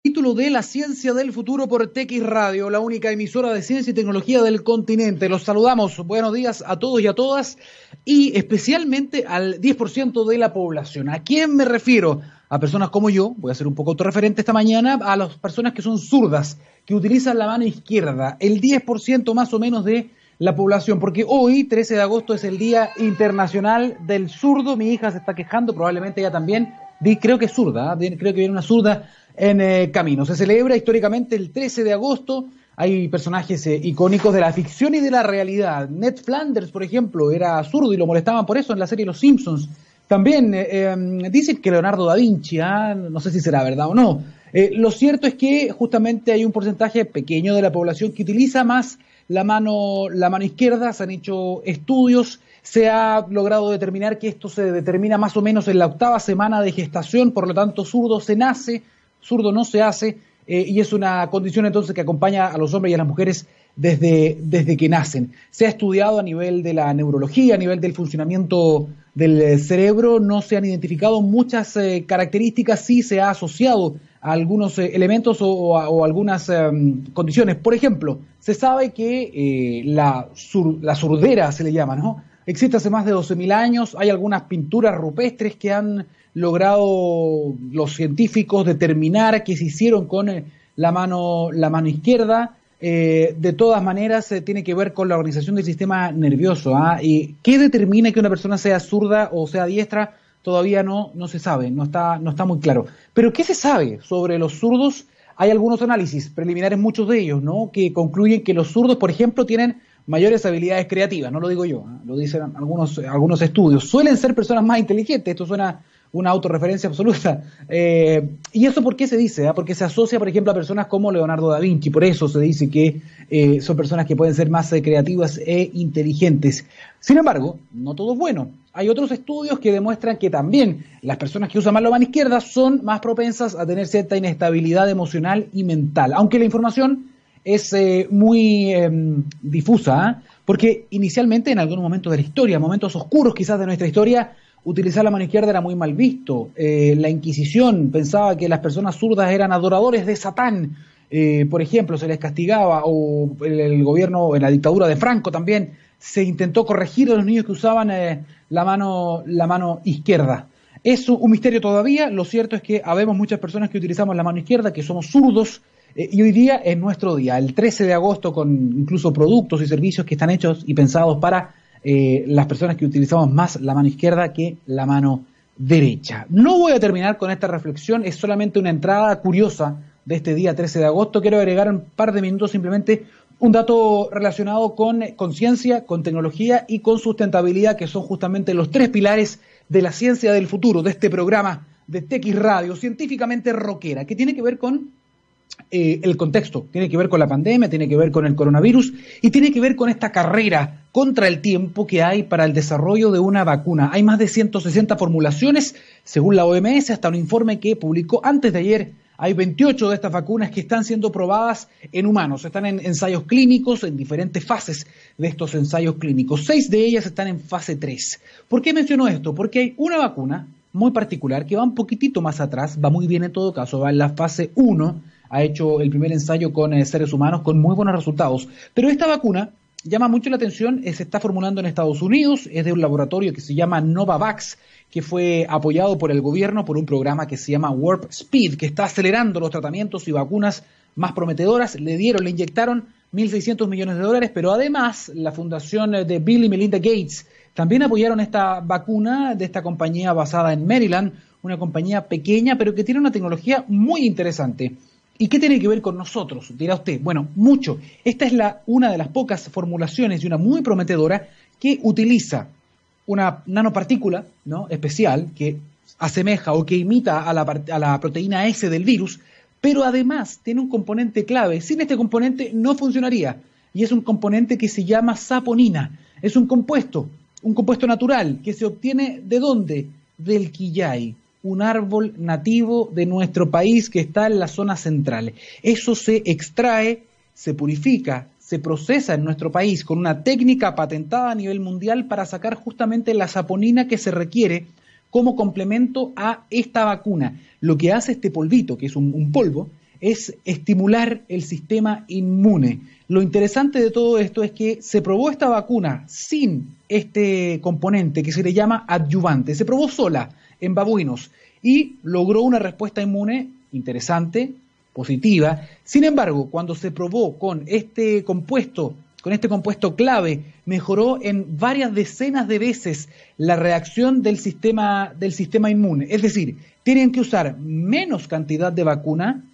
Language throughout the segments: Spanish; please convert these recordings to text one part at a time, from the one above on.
Título de La Ciencia del Futuro por TX Radio, la única emisora de ciencia y tecnología del continente. Los saludamos. Buenos días a todos y a todas y especialmente al 10% de la población. ¿A quién me refiero? A personas como yo, voy a ser un poco autorreferente esta mañana, a las personas que son zurdas, que utilizan la mano izquierda, el 10% más o menos de la población, porque hoy, 13 de agosto, es el Día Internacional del Zurdo. Mi hija se está quejando, probablemente ella también. Creo que es zurda, ¿eh? creo que viene una zurda en eh, camino. Se celebra históricamente el 13 de agosto. Hay personajes eh, icónicos de la ficción y de la realidad. Ned Flanders, por ejemplo, era zurdo y lo molestaban por eso en la serie Los Simpsons. También eh, em, dicen que Leonardo da Vinci, ¿ah? no sé si será verdad o no. lo cierto es que justamente hay un porcentaje pequeño de la población que utiliza más la mano, la mano izquierda. Se han hecho estudios se ha logrado determinar que esto se determina más o menos en la octava semana de gestación, por lo tanto, zurdo se nace zurdo no se hace eh, y es una condición entonces que acompaña a los hombres y a las mujeres desde, desde que nacen. Se ha estudiado a nivel de la neurología, a nivel del funcionamiento del cerebro, no se han identificado muchas eh, características, sí se ha asociado a algunos eh, elementos o, algunas em, condiciones. Por ejemplo, se sabe que la, la surdera se le llama, ¿no? Existe hace más de 12.000 años, hay algunas pinturas rupestres que han logrado los científicos determinar que se hicieron con eh, la mano, la mano izquierda. Eh, de todas maneras, eh, tiene que ver con la organización del sistema nervioso. ¿ah? ¿Y ¿Qué determina que una persona sea zurda o sea diestra? Todavía no, no se sabe, no está, no está muy claro. Pero ¿qué se sabe sobre los zurdos? Hay algunos análisis preliminares, muchos de ellos, ¿no? que concluyen que los zurdos, por ejemplo, tienen mayores habilidades creativas, no lo digo yo, ¿ah? lo dicen algunos, algunos estudios. Suelen ser personas más inteligentes, esto suena una autorreferencia absoluta. Eh, ¿Y eso por qué se dice? Ah? Porque se asocia, por ejemplo, a personas como Leonardo da Vinci, por eso se dice que eh, son personas que pueden ser más eh, creativas e inteligentes. Sin embargo, no todo es bueno. Hay otros estudios que demuestran que también las personas que usan más la mano izquierda son más propensas a tener cierta inestabilidad emocional y mental, aunque la información es muy em, difusa, porque inicialmente en algunos momentos de la historia, momentos oscuros quizás de nuestra historia, utilizar la mano izquierda era muy mal visto. Eh, la Inquisición pensaba que las personas zurdas eran adoradores de Satán. Eh, por ejemplo, se les castigaba, o el, gobierno, en la dictadura de Franco también, se intentó corregir a los niños que usaban eh, la, mano, la mano izquierda. Es un misterio todavía, lo cierto es que habemos muchas personas que utilizamos la mano izquierda, que somos zurdos, y hoy día es nuestro día, el 13 de agosto, con incluso productos y servicios que están hechos y pensados para eh, las personas que utilizamos más la mano izquierda que la mano derecha. No voy a terminar con esta reflexión, es solamente una entrada curiosa de este día 13 de agosto. Quiero agregar un par de minutos simplemente un dato relacionado con conciencia, con tecnología y con sustentabilidad, que son justamente los tres pilares de la ciencia del futuro, de este programa de TX Radio, científicamente rockera, que tiene que ver con eh, el contexto. Tiene que ver con la pandemia, tiene que ver con el coronavirus y tiene que ver con esta carrera contra el tiempo que hay para el desarrollo de una vacuna. Hay más de 160 formulaciones, según la OMS, hasta un informe que publicó antes de ayer. Hay 28 de estas vacunas que están siendo probadas en humanos, están en ensayos clínicos, en diferentes fases de estos ensayos clínicos. Seis de ellas están en fase 3. ¿Por qué menciono esto? Porque hay una vacuna muy particular que va un poquitito más atrás, va muy bien en todo caso, va en la fase 1 ha hecho el primer ensayo con eh, seres humanos con muy buenos resultados. Pero esta vacuna llama mucho la atención, eh, se está formulando en Estados Unidos, es de un laboratorio que se llama Novavax, que fue apoyado por el gobierno por un programa que se llama Warp Speed, que está acelerando los tratamientos y vacunas más prometedoras. Le dieron, le inyectaron 1.600 millones de dólares, pero además la fundación de Bill y Melinda Gates también apoyaron esta vacuna de esta compañía basada en Maryland, una compañía pequeña, pero que tiene una tecnología muy interesante. ¿Y qué tiene que ver con nosotros? Dirá usted. Bueno, mucho. Esta es la, una de las pocas formulaciones y una muy prometedora que utiliza una nanopartícula ¿no? especial que asemeja o que imita a la, a la proteína S del virus, pero además tiene un componente clave. Sin este componente no funcionaría. Y es un componente que se llama saponina. Es un compuesto, un compuesto natural que se obtiene de dónde? Del quillay un árbol nativo de nuestro país que está en la zona central. Eso se extrae, se purifica, se procesa en nuestro país con una técnica patentada a nivel mundial para sacar justamente la saponina que se requiere como complemento a esta vacuna. Lo que hace este polvito, que es un, polvo, es estimular el sistema inmune. Lo interesante de todo esto es que se probó esta vacuna sin este componente que se le llama adyuvante. Se probó sola en babuinos y logró una respuesta inmune interesante, positiva. Sin embargo, cuando se probó con este compuesto, con este compuesto clave, mejoró en varias decenas de veces la reacción del sistema, del sistema inmune. Es decir, tienen que usar menos cantidad de vacuna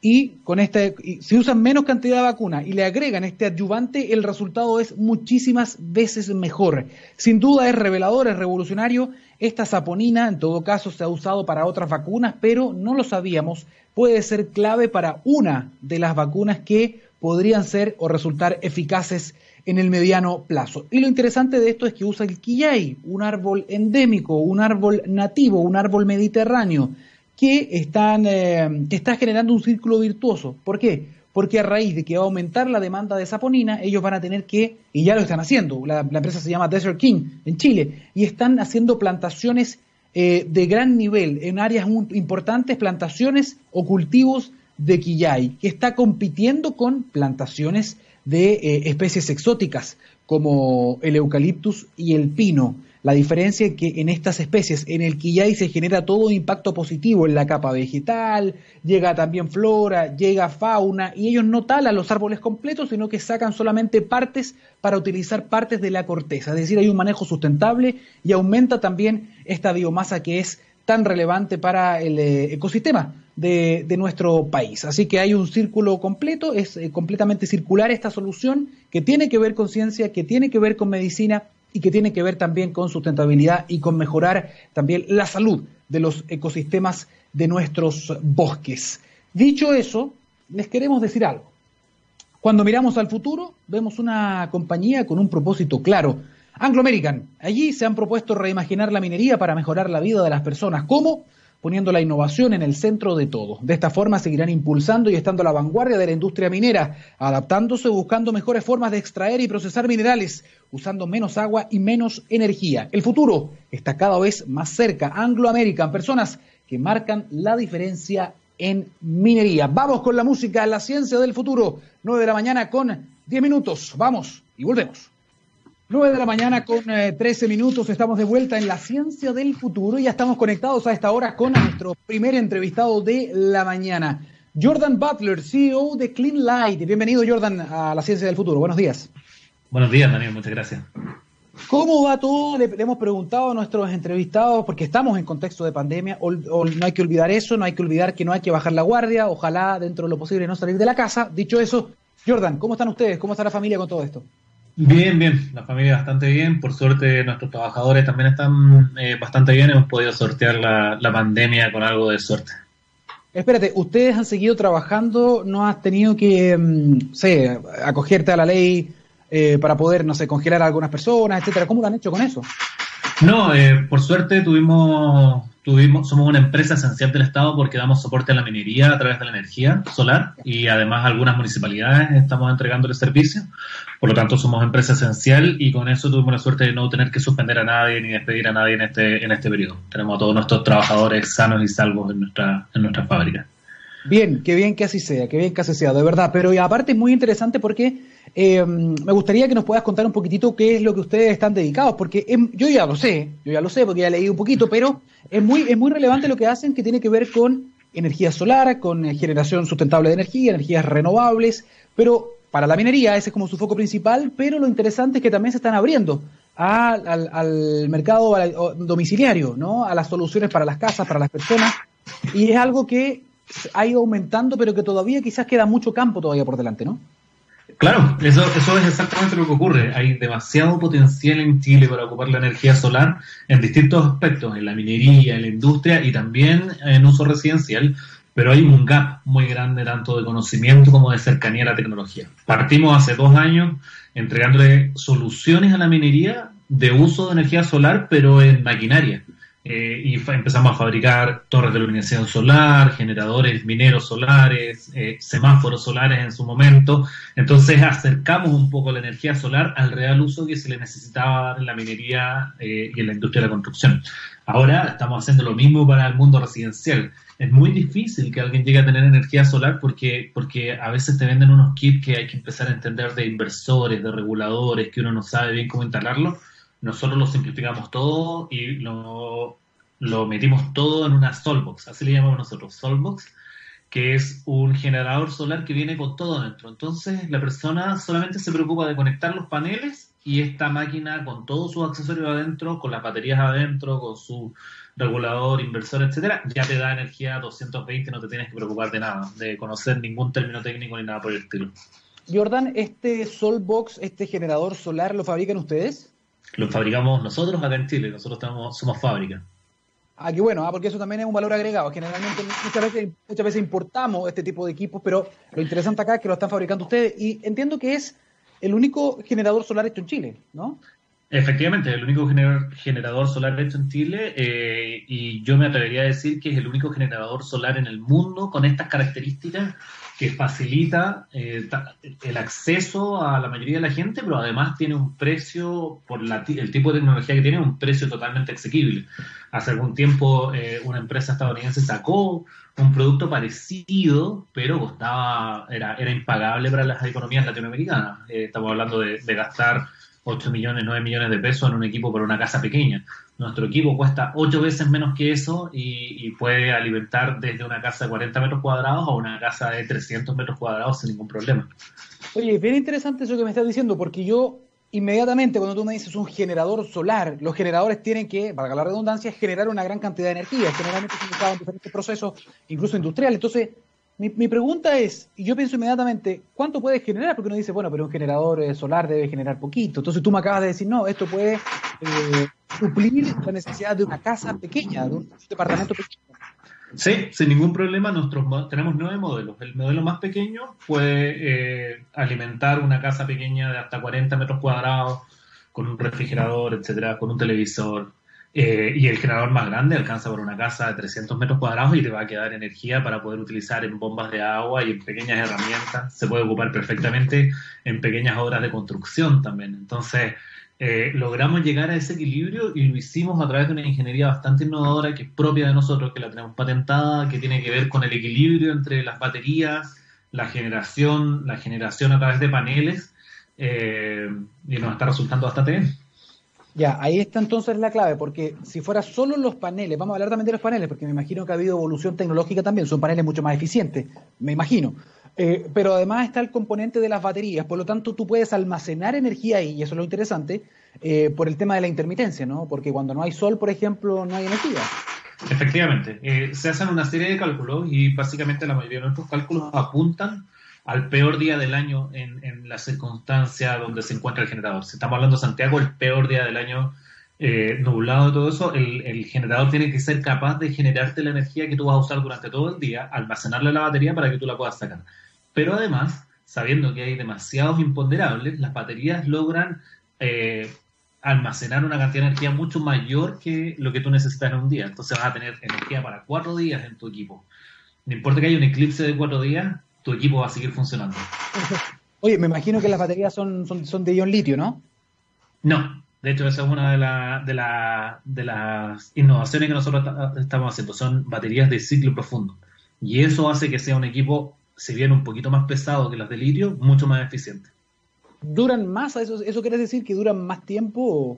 y con este, si usan menos cantidad de vacuna y le agregan este adyuvante, el resultado es muchísimas veces mejor. Sin duda es revelador, es revolucionario. Esta saponina, en todo caso, se ha usado para otras vacunas, pero no lo sabíamos. Puede ser clave para una de las vacunas que podrían ser o resultar eficaces en el mediano plazo. Y lo interesante de esto es que usa el quillay, un árbol endémico, un árbol nativo, un árbol mediterráneo que, están, eh, generando un círculo virtuoso. ¿Por qué? Porque a raíz de que va a aumentar la demanda de saponina, ellos van a tener que, y ya lo están haciendo, la, empresa se llama Desert King en Chile, y están haciendo plantaciones eh, de gran nivel en áreas importantes, plantaciones o cultivos de quillay, que está compitiendo con plantaciones de eh, especies exóticas como el eucaliptus y el pino. La diferencia es que en estas especies, en el quillay se genera todo un impacto positivo en la capa vegetal, llega también flora, llega fauna, y ellos no talan los árboles completos, sino que sacan solamente partes para utilizar partes de la corteza. Es decir, hay un manejo sustentable y aumenta también esta biomasa que es tan relevante para el eh, ecosistema de, nuestro país. Así que hay un círculo completo, es eh, completamente circular esta solución que tiene que ver con ciencia, que tiene que ver con medicina y que tiene que ver también con sustentabilidad y con mejorar también la salud de los ecosistemas de nuestros bosques. Dicho eso, les queremos decir algo. Cuando miramos al futuro, vemos una compañía con un propósito claro. Anglo American. Allí se han propuesto reimaginar la minería para mejorar la vida de las personas. ¿Cómo? Poniendo la innovación en el centro de todo. De esta forma seguirán impulsando y estando a la vanguardia de la industria minera, adaptándose, buscando mejores formas de extraer y procesar minerales, usando menos agua y menos energía. El futuro está cada vez más cerca. Anglo American, personas que marcan la diferencia en minería. Vamos con la música, la ciencia del futuro. 9 de la mañana con 10 minutos. Vamos y volvemos. 9 de la mañana con 13 eh, minutos, estamos de vuelta en la ciencia del futuro y ya estamos conectados a esta hora con nuestro primer entrevistado de la mañana, Jordan Butler, CEO de Clean Light. Bienvenido Jordan a la ciencia del futuro, buenos días. Buenos días Daniel, muchas gracias. ¿Cómo va todo? Le, hemos preguntado a nuestros entrevistados, porque estamos en contexto de pandemia, no hay que olvidar eso, no hay que olvidar que no hay que bajar la guardia, ojalá dentro de lo posible no salir de la casa. Dicho eso, Jordan, ¿cómo están ustedes? ¿Cómo está la familia con todo esto? Bien, bien, la familia bastante bien. Por suerte nuestros trabajadores también están eh, bastante bien. Hemos podido sortear la, pandemia con algo de suerte. Espérate, ¿ustedes han seguido trabajando? ¿No has tenido que, mm, sé, acogerte a la ley eh, para poder, no sé, congelar a algunas personas, etcétera? ¿Cómo lo han hecho con eso? No, eh, por suerte tuvimos Tuvimos, somos una empresa esencial del Estado porque damos soporte a la minería a través de la energía solar y además algunas municipalidades estamos entregando el servicio. Por lo tanto, somos empresa esencial y con eso tuvimos la suerte de no tener que suspender a nadie ni despedir a nadie en este, en este periodo. Tenemos a todos nuestros trabajadores sanos y salvos en nuestra, en nuestra fábrica. Bien, qué bien que así sea, qué bien que así sea, de verdad. Pero aparte es muy interesante porque eh, me gustaría que nos puedas contar un poquitito qué es lo que ustedes están dedicados, porque yo ya lo sé, yo ya lo sé porque ya leí un poquito, pero es muy, es muy relevante lo que hacen que tiene que ver con energía solar, con generación sustentable de energía, energías renovables, pero para la minería ese es como su foco principal, pero lo interesante es que también se están abriendo al, al, mercado domiciliario, ¿no? a las soluciones para las casas, para las personas, y es algo que ha ido aumentando, pero que todavía quizás queda mucho campo todavía por delante, ¿no? Claro, eso, eso es exactamente lo que ocurre. Hay demasiado potencial en Chile para ocupar la energía solar en distintos aspectos, en la minería, en la industria y también en uso residencial, pero hay un gap muy grande tanto de conocimiento como de cercanía a la tecnología. Partimos hace dos años entregándole soluciones a la minería de uso de energía solar, pero en maquinaria eh, y empezamos a fabricar torres de iluminación solar, generadores mineros solares, eh, semáforos solares en su momento. Entonces acercamos un poco la energía solar al real uso que se le necesitaba en la minería eh, y en la industria de la construcción. Ahora estamos haciendo lo mismo para el mundo residencial. Es muy difícil que alguien llegue a tener energía solar porque, porque a veces te venden unos kits que hay que empezar a entender de inversores, de reguladores, que uno no sabe bien cómo instalarlo nosotros lo simplificamos todo y lo, metimos todo en una Solbox, así le llamamos nosotros, Solbox, que es un generador solar que viene con todo dentro. Entonces la persona solamente se preocupa de conectar los paneles y esta máquina con todos sus accesorios adentro, con las baterías adentro, con su regulador, inversor, etcétera, ya te da energía 220, no te tienes que preocupar de nada, de conocer ningún término técnico ni nada por el estilo. Jordan, ¿este Solbox, este generador solar, lo fabrican ustedes? Lo fabricamos nosotros acá en Chile, nosotros estamos, somos fábrica. Ah, qué bueno, ah, porque eso también es un valor agregado. Generalmente muchas veces, muchas veces importamos este tipo de equipos, pero lo interesante acá es que lo están fabricando ustedes y entiendo que es el único generador solar hecho en Chile, ¿no? Efectivamente, el único generador solar hecho en Chile eh, y yo me atrevería a decir que es el único generador solar en el mundo con estas características que facilita eh, el acceso a la mayoría de la gente, pero además tiene un precio, por el tipo de tecnología que tiene, un precio totalmente asequible. Hace algún tiempo eh, una empresa estadounidense sacó un producto parecido, pero costaba, era, era impagable para las economías latinoamericanas. Eh, estamos hablando de gastar 8 millones, 9 millones de pesos en un equipo para una casa pequeña. Nuestro equipo cuesta 8 veces menos que eso y, puede alimentar desde una casa de 40 metros cuadrados a una casa de 300 metros cuadrados sin ningún problema. Oye, bien interesante eso que me estás diciendo, porque yo inmediatamente cuando tú me dices un generador solar, los generadores tienen que, para la redundancia, generar una gran cantidad de energía. Generalmente se usaban en diferentes procesos, incluso industriales. Entonces, mi, pregunta es, y yo pienso inmediatamente, ¿cuánto puede generar? Porque uno dice, bueno, pero un generador eh, solar debe generar poquito. Entonces tú me acabas de decir, no, esto puede eh, suplir la necesidad de una casa pequeña, de un departamento pequeño. Sí, sin ningún problema. Nosotros tenemos nueve modelos. El modelo más pequeño puede eh, alimentar una casa pequeña de hasta 40 metros cuadrados con un refrigerador, etcétera, con un televisor, eh, y el generador más grande alcanza por una casa de 300 metros cuadrados y te va a quedar energía para poder utilizar en bombas de agua y en pequeñas herramientas. Se puede ocupar perfectamente en pequeñas obras de construcción también. Entonces, eh, logramos llegar a ese equilibrio y lo hicimos a través de una ingeniería bastante innovadora que es propia de nosotros, que la tenemos patentada, que tiene que ver con el equilibrio entre las baterías, la generación, la generación a través de paneles, eh, y nos está resultando bastante bien. Ya, ahí está entonces la clave, porque si fuera solo los paneles, vamos a hablar también de los paneles, porque me imagino que ha habido evolución tecnológica también, son paneles mucho más eficientes, me imagino. Eh, pero además está el componente de las baterías, por lo tanto tú puedes almacenar energía ahí, y eso es lo interesante, eh, por el tema de la intermitencia, ¿no? Porque cuando no hay sol, por ejemplo, no hay energía. Efectivamente, eh, se hacen una serie de cálculos y básicamente la mayoría de nuestros cálculos apuntan al peor día del año en, la circunstancia donde se encuentra el generador. Si estamos hablando de Santiago, el peor día del año eh, nublado y todo eso, el, generador tiene que ser capaz de generarte la energía que tú vas a usar durante todo el día, almacenarla en la batería para que tú la puedas sacar. Pero además, sabiendo que hay demasiados imponderables, las baterías logran eh, almacenar una cantidad de energía mucho mayor que lo que tú necesitas en un día. Entonces vas a tener energía para cuatro días en tu equipo. No importa que haya un eclipse de cuatro días, tu equipo va a seguir funcionando. Oye, me imagino que las baterías son, son, de ion litio, ¿no? No, de hecho, esa es una de, de, de las innovaciones que nosotros estamos haciendo. Son baterías de ciclo profundo. Y eso hace que sea un equipo, si bien un poquito más pesado que las de litio, mucho más eficiente. ¿Duran más? ¿Eso, eso quiere decir que duran más tiempo?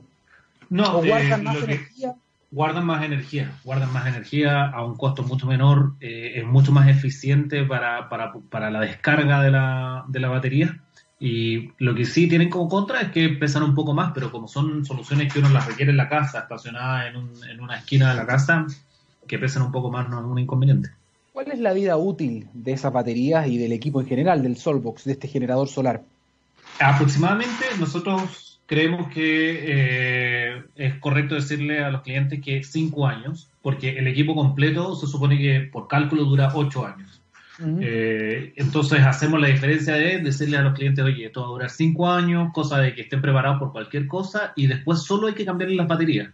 No, ¿O guardan eh, más energía? Guardan más energía, guardan más energía a un costo mucho menor, eh, es mucho más eficiente para, para, para la descarga de la, de la, batería. Y lo que sí tienen como contra es que pesan un poco más, pero como son soluciones que uno las requiere en la casa, estacionada en, un, en una esquina de la casa, que pesan un poco más no es un inconveniente. ¿Cuál es la vida útil de esas baterías y del equipo en general, del Solbox, de este generador solar? Aproximadamente nosotros creemos que eh, es correcto decirle a los clientes que cinco años, porque el equipo completo se supone que por cálculo dura ocho años. Eh, entonces hacemos la diferencia de decirle a los clientes, oye, esto va a durar cinco años, cosa de que estén preparados por cualquier cosa y después solo hay que cambiarle las baterías.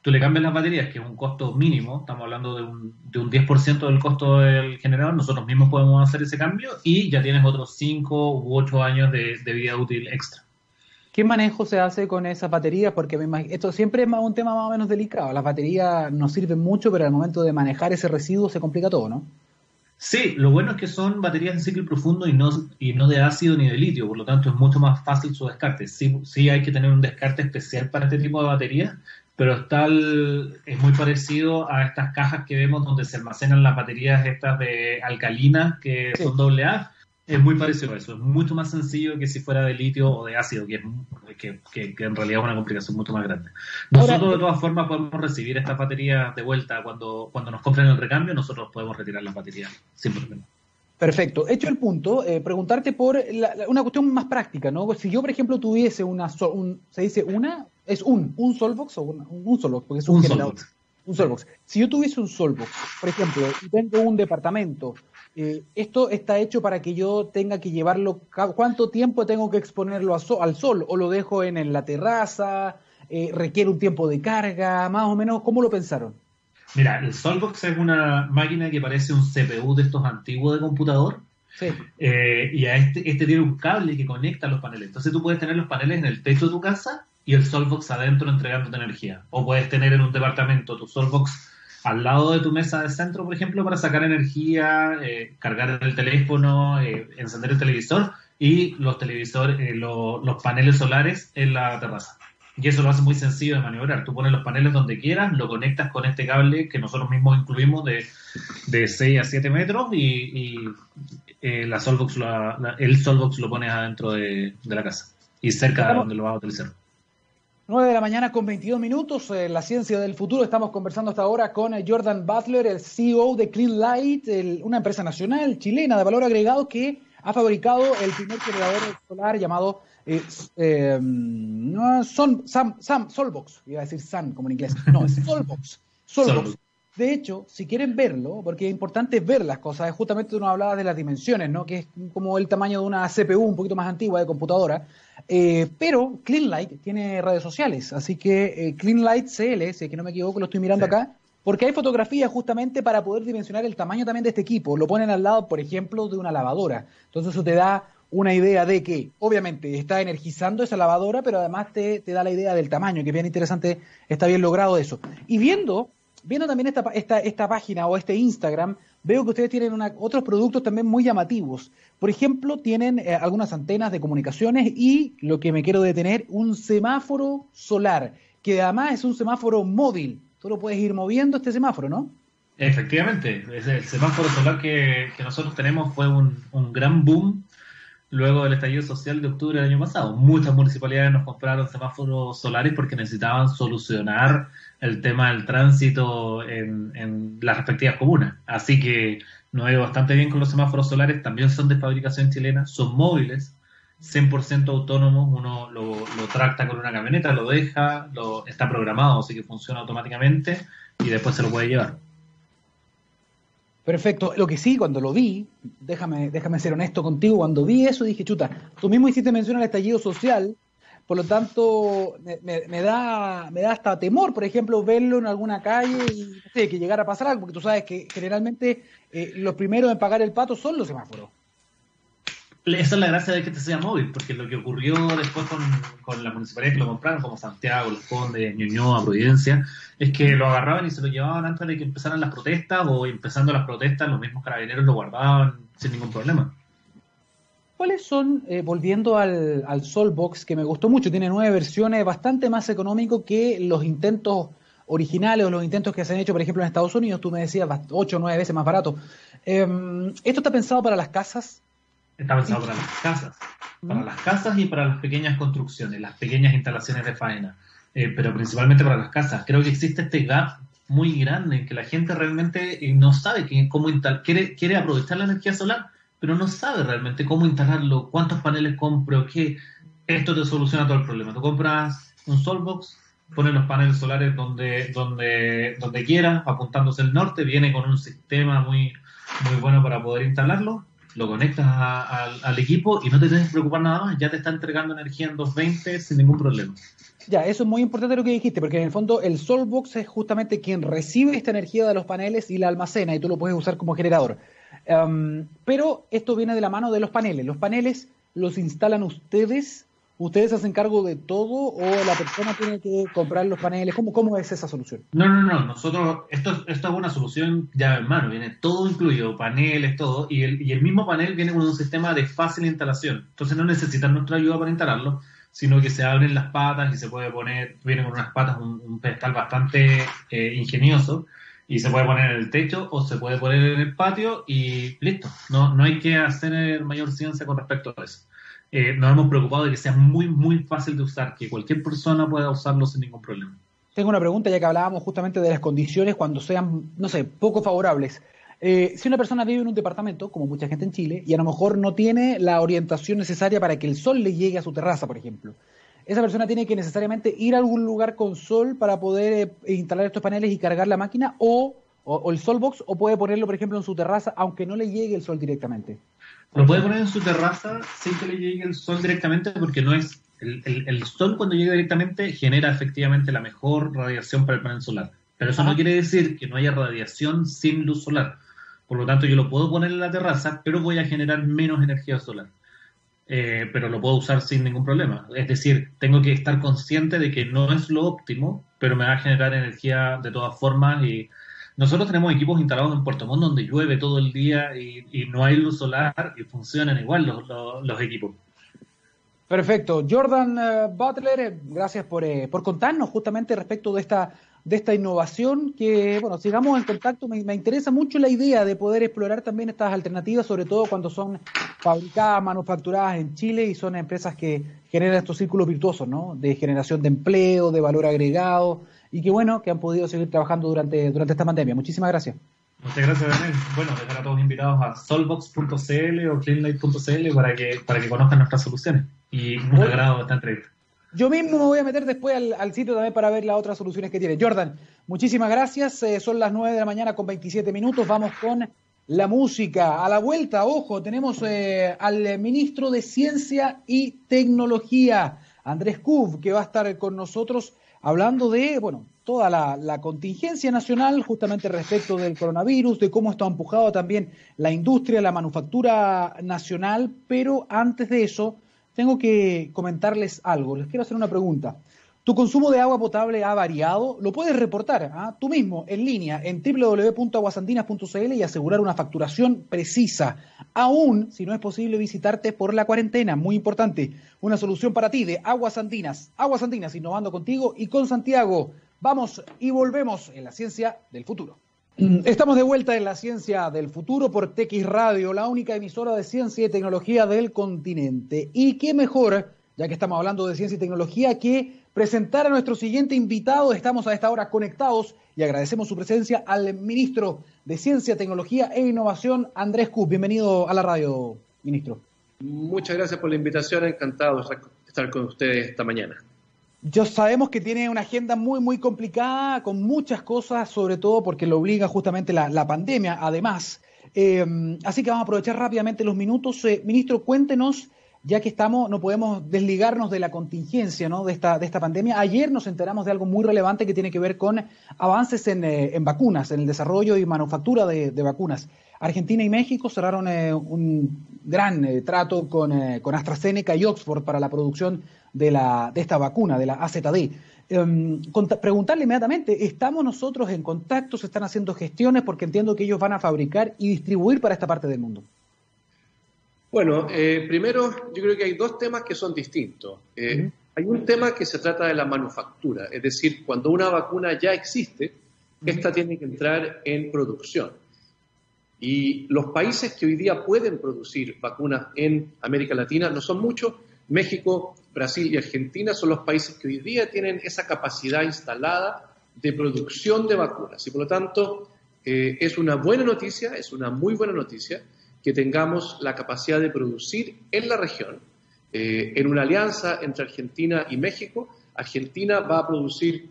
tú le cambias las baterías, que es un costo mínimo, estamos hablando de un, de un 10% del costo del generador, nosotros mismos podemos hacer ese cambio y ya tienes otros 5 u 8 años de, vida útil extra. ¿Qué manejo se hace con esas baterías? Porque esto siempre es un tema más o menos delicado. Las baterías nos sirven mucho, pero al momento de manejar ese residuo se complica todo, ¿no? Sí, lo bueno es que son baterías de ciclo profundo y no, y no de ácido ni de litio, por lo tanto es mucho más fácil su descarte. Sí, sí hay que tener un descarte especial para este tipo de baterías, pero está es muy parecido a estas cajas que vemos donde se almacenan las baterías estas de alcalinas que son doble A. Es muy parecido a eso, es mucho más sencillo que si fuera de litio o de ácido, que, que, que, en realidad es una complicación mucho más grande. Nosotros de todas formas podemos recibir estas baterías de vuelta cuando, cuando nos compren el recambio, nosotros podemos retirar las baterías sin problema. Perfecto. Hecho el punto, eh, preguntarte por una cuestión más práctica, ¿no? Si yo, por ejemplo, tuviese una, un, se dice una, es un, un Solbox o un, un Solbox, porque es un, generador. Un Solbox. Si yo tuviese un Solbox, por ejemplo, y tengo un departamento, eh, esto está hecho para que yo tenga que llevarlo, ¿cuánto tiempo tengo que exponerlo al sol? ¿O lo dejo en, la terraza? Eh, ¿Requiere un tiempo de carga? Más o menos, ¿cómo lo pensaron? Mira, el Solbox es una máquina que parece un CPU de estos antiguos de computador. Sí. Eh, y a este, este tiene un cable que conecta los paneles. Entonces tú puedes tener los paneles en el techo de tu casa y el Solbox adentro entregándote energía. O puedes tener en un departamento tu Solbox al lado de tu mesa de centro, por ejemplo, para sacar energía, eh, cargar el teléfono, eh, encender el televisor y los televisores, los paneles solares en la terraza. Y eso lo hace muy sencillo de maniobrar. Tú pones los paneles donde quieras, lo conectas con este cable que nosotros mismos incluimos de, de 6 a 7 metros y, eh, la Solbox el Solbox lo pones adentro de, la casa y cerca de donde lo vas a utilizar. 9 de la mañana con 22 minutos, en la ciencia del futuro. Estamos conversando hasta ahora con eh, Jordan Butler, el CEO de Clean Light, una empresa nacional chilena de valor agregado que ha fabricado el primer generador solar llamado eh, eh, no, son, Sam, Sam, Solbox, iba a decir Sam como en inglés, no, es Solbox. Solbox. De hecho, si quieren verlo, porque es importante ver las cosas, justamente tú nos hablabas de las dimensiones, ¿no? que es como el tamaño de una CPU un poquito más antigua de computadora, eh, pero Cleanlight tiene redes sociales, así que eh, Cleanlight CL, si es que no me equivoco, lo estoy mirando acá, porque hay fotografías justamente para poder dimensionar el tamaño también de este equipo. Lo ponen al lado, por ejemplo, de una lavadora. Entonces eso te da una idea de que, obviamente, está energizando esa lavadora, pero además te, da la idea del tamaño, que es bien interesante, está bien logrado eso. Y viendo, viendo también esta, esta, esta página o este Instagram, veo que ustedes tienen otros productos también muy llamativos. Por ejemplo, tienen eh, algunas antenas de comunicaciones y, lo que me quiero detener, un semáforo solar, que además es un semáforo móvil. Tú lo puedes ir moviendo este semáforo, ¿no? Efectivamente, el semáforo solar que, nosotros tenemos fue un, un gran boom luego del estallido social de octubre del año pasado. Muchas municipalidades nos compraron semáforos solares porque necesitaban solucionar el tema del tránsito en, las respectivas comunas. Así que nos ha ido bastante bien con los semáforos solares, también son de fabricación chilena, son móviles, 100% autónomos, uno lo, lo, tracta con una camioneta, lo deja, lo, está programado, así que funciona automáticamente y después se lo puede llevar. Perfecto. Lo que sí, cuando lo vi, déjame, déjame ser honesto contigo, cuando vi eso dije, chuta, tú mismo hiciste mención al estallido social, por lo tanto, me, da, me da hasta temor, por ejemplo, verlo en alguna calle y que llegara a pasar algo, porque tú sabes que generalmente eh, los primeros en pagar el pato son los semáforos. Esa es la gracia de que te sea móvil, porque lo que ocurrió después con, con la municipalidad que lo compraron, como Santiago, Los Condes, Ñuñoa, Providencia, es que lo agarraban y se lo llevaban antes de que empezaran las protestas, o empezando las protestas, los mismos carabineros lo guardaban sin ningún problema. ¿Cuáles son, eh, volviendo al, al Solbox, que me gustó mucho, tiene nueve versiones, bastante más económico que los intentos originales o los intentos que se han hecho, por ejemplo, en Estados Unidos, tú me decías ocho o nueve veces más barato. Em, ¿Esto está pensado para las casas? Está pensado para las casas, para las casas y para las pequeñas construcciones, las pequeñas instalaciones de faena, eh, pero principalmente para las casas. Creo que existe este gap muy grande en que la gente realmente eh, no sabe cómo instalar, quiere, quiere aprovechar la energía solar, pero no sabe realmente cómo instalarlo, cuántos paneles compro, qué. Esto te soluciona todo el problema. Tú compras un Solbox, pones los paneles solares donde, donde, donde quieras, apuntándose al norte, viene con un sistema muy, muy bueno para poder instalarlo lo conectas al equipo y no te tienes que preocupar nada más, ya te está entregando energía en 220 sin ningún problema. Ya, eso es muy importante lo que dijiste, porque en el fondo el Solbox es justamente quien recibe esta energía de los paneles y la almacena y tú lo puedes usar como generador. Em, pero esto viene de la mano de los paneles. ¿Los paneles los instalan ustedes? ¿Ustedes hacen cargo de todo o la persona tiene que comprar los paneles? ¿Cómo, cómo es esa solución? No, no, no. Nosotros, esto, esto es una solución ya en mano. Viene todo incluido, paneles, todo. Y el, y el mismo panel viene con un sistema de fácil instalación. Entonces no necesitan nuestra ayuda para instalarlo sino que se abren las patas y se puede poner, viene con unas patas, un, pedestal bastante eh, ingenioso, y se puede poner en el techo o se puede poner en el patio y listo. No, no hay que hacer mayor ciencia con respecto a eso. Eh, nos hemos preocupado de que sea muy, muy fácil de usar, que cualquier persona pueda usarlo sin ningún problema. Tengo una pregunta, ya que hablábamos justamente de las condiciones cuando sean, no sé, poco favorables. Eh, si una persona vive en un departamento, como mucha gente en Chile, y a lo mejor no tiene la orientación necesaria para que el sol le llegue a su terraza, por ejemplo, esa persona tiene que necesariamente ir a algún lugar con sol para poder eh, instalar estos paneles y cargar la máquina, o, o, el Solbox, o puede ponerlo, por ejemplo, en su terraza, aunque no le llegue el sol directamente. Lo puede poner en su terraza sin que le llegue el sol directamente, porque no es el, el sol cuando llega directamente genera efectivamente la mejor radiación para el panel solar. Pero eso no quiere decir que no haya radiación sin luz solar. Por lo tanto, yo lo puedo poner en la terraza, pero voy a generar menos energía solar. Eh, pero lo puedo usar sin ningún problema. Es decir, tengo que estar consciente de que no es lo óptimo, pero me va a generar energía de todas formas. Y nosotros tenemos equipos instalados en Puerto Montt donde llueve todo el día y, no hay luz solar y funcionan igual los, equipos. Perfecto. Jordan eh, Butler, eh, gracias por, por contarnos justamente respecto de esta de esta innovación, que, bueno, sigamos en contacto. Me, interesa mucho la idea de poder explorar también estas alternativas, sobre todo cuando son fabricadas, manufacturadas en Chile y son empresas que generan estos círculos virtuosos, ¿no? De generación de empleo, de valor agregado, y que, bueno, que han podido seguir trabajando durante, durante esta pandemia. Muchísimas gracias. Muchas gracias, Daniel. Bueno, dejar a todos invitados a solbox.cl o cleanlight.cl para que, para que conozcan nuestras soluciones. Y un agrado esta entrevista. Yo mismo me voy a meter después al, sitio también para ver las otras soluciones que tiene. Jordan, muchísimas gracias. Eh, son las 9 de la mañana con 27 minutos. Vamos con la música. A la vuelta, ojo, tenemos eh, al ministro de Ciencia y Tecnología, Andrés Cub, que va a estar con nosotros hablando de, bueno, toda la, la, contingencia nacional justamente respecto del coronavirus, de cómo está empujado también la industria, la manufactura nacional, pero antes de eso tengo que comentarles algo. Les quiero hacer una pregunta. ¿Tu consumo de agua potable ha variado? Lo puedes reportar ¿ah? tú mismo en línea en www.aguasandinas.cl y asegurar una facturación precisa, aún si no es posible visitarte por la cuarentena. Muy importante, una solución para ti de Aguas Andinas. Aguas Andinas, innovando contigo y con Santiago. Vamos y volvemos en la ciencia del futuro. Mm, estamos de vuelta en la ciencia del futuro por TX Radio, la única emisora de ciencia y tecnología del continente. Y qué mejor, ya que estamos hablando de ciencia y tecnología, que presentar a nuestro siguiente invitado. Estamos a esta hora conectados y agradecemos su presencia al ministro de Ciencia, Tecnología e Innovación, Andrés Cus. Bienvenido a la radio, ministro. Muchas gracias por la invitación, encantado de estar con ustedes esta mañana. Yo sabemos que tiene una agenda muy, muy complicada, con muchas cosas, sobre todo porque lo obliga justamente la, pandemia, además. Eh, así que vamos a aprovechar rápidamente los minutos. Eh, ministro, cuéntenos, ya que estamos, no podemos desligarnos de la contingencia ¿no? de, esta, de esta pandemia. Ayer nos enteramos de algo muy relevante que tiene que ver con avances en, eh, vacunas, en el desarrollo y manufactura de, vacunas. Argentina y México cerraron un gran trato con, con AstraZeneca y Oxford para la producción de, la, de esta vacuna, de la AZD. Em, preguntarle inmediatamente, ¿estamos nosotros en contacto? ¿Se están haciendo gestiones? Porque entiendo que ellos van a fabricar y distribuir para esta parte del mundo. Bueno, eh, primero yo creo que hay dos temas que son distintos. Eh, hay un tema que se trata de la manufactura, es decir, cuando una vacuna ya existe, esta tiene que entrar en producción. Y los países que hoy día pueden producir vacunas en América Latina no son muchos, México, Brasil y Argentina son los países que hoy día tienen esa capacidad instalada de producción de vacunas. Y por lo tanto, eh, es una buena noticia, es una muy buena noticia que tengamos la capacidad de producir en la región. Eh, en una alianza entre Argentina y México, Argentina va a producir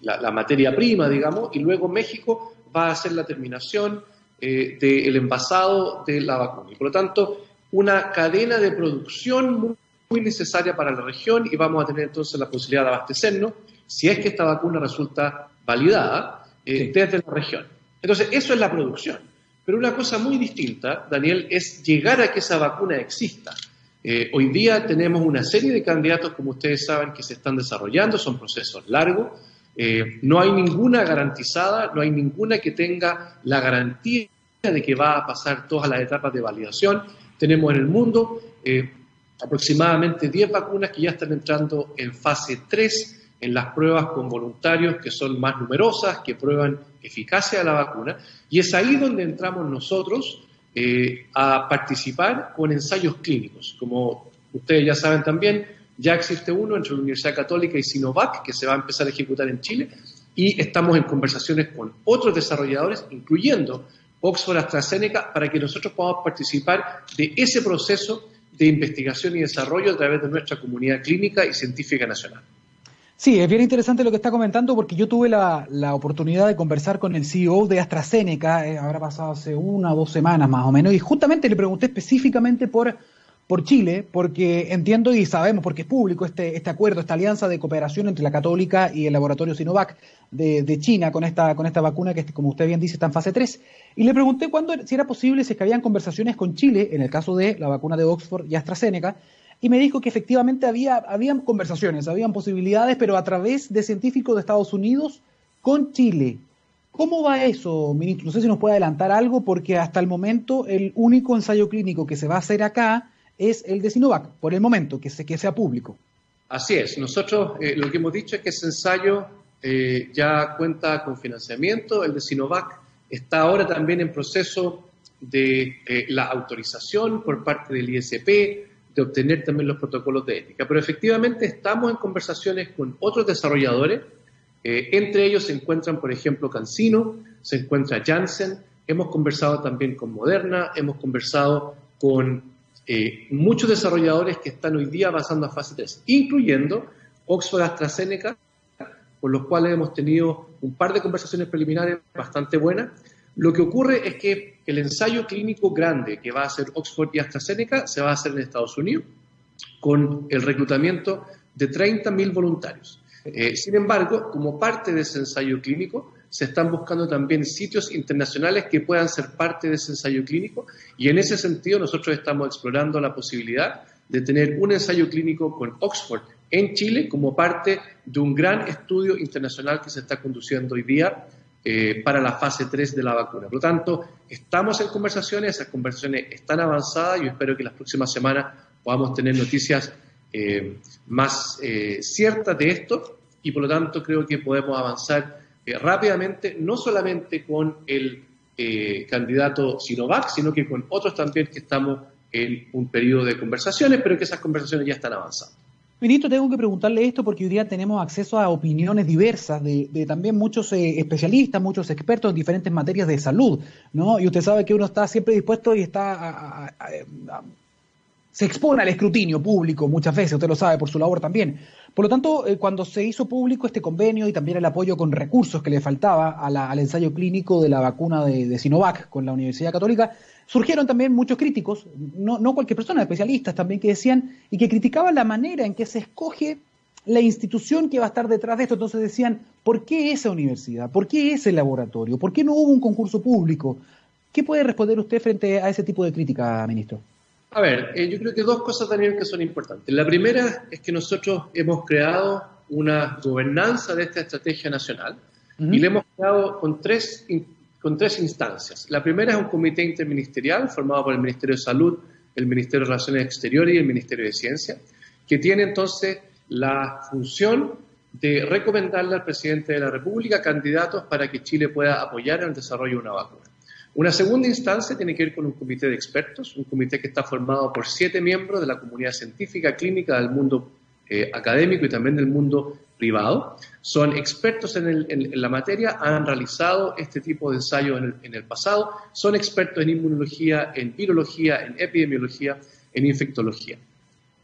la, materia prima, digamos, y luego México va a hacer la terminación del envasado de la vacuna. Y por lo tanto, una cadena de producción muy, necesaria para la región y vamos a tener entonces la posibilidad de abastecernos si es que esta vacuna resulta validada desde la región. Entonces, eso es la producción. Pero una cosa muy distinta, Daniel, es llegar a que esa vacuna exista. Eh, hoy día tenemos una serie de candidatos, como ustedes saben, que se están desarrollando, son procesos largos. Eh, no hay ninguna garantizada, no hay ninguna que tenga la garantía de que va a pasar todas las etapas de validación. Tenemos en el mundo eh, aproximadamente 10 vacunas que ya están entrando en fase 3 en las pruebas con voluntarios que son más numerosas, que prueban eficacia de la vacuna, y es ahí donde entramos nosotros eh, a participar con ensayos clínicos. Como ustedes ya saben también, ya existe uno entre la Universidad Católica y Sinovac que se va a empezar a ejecutar en Chile, y estamos en conversaciones con otros desarrolladores, incluyendo Oxford AstraZeneca, para que nosotros podamos participar de ese proceso de investigación y desarrollo a través de nuestra comunidad clínica y científica nacional. Sí, es bien interesante lo que está comentando porque yo tuve la, oportunidad de conversar con el CEO de AstraZeneca, eh, habrá pasado hace una o dos semanas más o menos, y justamente le pregunté específicamente por, por Chile, porque entiendo y sabemos, porque es público este, este acuerdo, esta alianza de cooperación entre la Católica y el laboratorio Sinovac de, China con esta, con esta vacuna que, como usted bien dice, está en fase 3. Y le pregunté cuándo, si era posible, si es que habían conversaciones con Chile, en el caso de la vacuna de Oxford y AstraZeneca, y me dijo que efectivamente había habían conversaciones, habían posibilidades, pero a través de científicos de Estados Unidos con Chile. ¿Cómo va eso, ministro? No sé si nos puede adelantar algo, porque hasta el momento el único ensayo clínico que se va a hacer acá es el de Sinovac, por el momento, que, se, que sea público. Así es. Nosotros eh, lo que hemos dicho es que ese ensayo eh, ya cuenta con financiamiento. El de Sinovac está ahora también en proceso de eh, la autorización por parte del ISP de obtener también los protocolos de ética. Pero efectivamente estamos en conversaciones con otros desarrolladores, entre ellos se encuentran, por ejemplo, Cancino, se encuentra Janssen, hemos conversado también con Moderna, hemos conversado con eh, muchos desarrolladores que están hoy día avanzando a fase 3, incluyendo Oxford AstraZeneca, con los cuales hemos tenido un par de conversaciones preliminares bastante buenas. Lo que ocurre es que el ensayo clínico grande que va a hacer Oxford y AstraZeneca se va a hacer en Estados Unidos con el reclutamiento de 30.000 voluntarios. Eh, sin embargo, como parte de ese ensayo clínico, se están buscando también sitios internacionales que puedan ser parte de ese ensayo clínico y en ese sentido nosotros estamos explorando la posibilidad de tener un ensayo clínico con Oxford en Chile como parte de un gran estudio internacional que se está conduciendo hoy día eh, para la fase 3 de la vacuna. Por lo tanto, estamos en conversaciones, esas conversaciones están avanzadas y espero que las próximas semanas podamos tener noticias eh, más eh, ciertas de esto y por lo tanto creo que podemos avanzar rápidamente, no solamente con el candidato Sinovac, sino que con otros también que estamos en un periodo de conversaciones, pero que esas conversaciones ya están avanzando. Ministro, tengo que preguntarle esto porque hoy día tenemos acceso a opiniones diversas de, también muchos eh, especialistas, muchos expertos en diferentes materias de salud, ¿no? Y usted sabe que uno está siempre dispuesto y está se expone al escrutinio público muchas veces, usted lo sabe por su labor también. Por lo tanto, eh, cuando se hizo público este convenio y también el apoyo con recursos que le faltaba al ensayo clínico de la vacuna de, de Sinovac con la Universidad Católica, surgieron también muchos críticos, no, cualquier persona, especialistas también, que decían y que criticaban la manera en que se escoge la institución que va a estar detrás de esto. Entonces decían, ¿por qué esa universidad? ¿Por qué ese laboratorio? ¿Por qué no hubo un concurso público? ¿Qué puede responder usted frente a ese tipo de crítica, ministro? A ver, eh, yo creo que dos cosas también que son importantes. La primera es que nosotros hemos creado una gobernanza de esta estrategia nacional y la hemos creado con tres con tres instancias. La primera es un comité interministerial formado por el Ministerio de Salud, el Ministerio de Relaciones Exteriores y el Ministerio de Ciencia, que tiene entonces la función de recomendarle al presidente de la República candidatos para que Chile pueda apoyar el desarrollo de una vacuna. Una segunda instancia tiene que ver con un comité de expertos, un comité que está formado por siete miembros de la comunidad científica, clínica, del mundo eh, académico y también del mundo privado, son expertos en, la materia, han realizado este tipo de ensayos en el, pasado, son expertos en inmunología, en virología, en epidemiología, en infectología.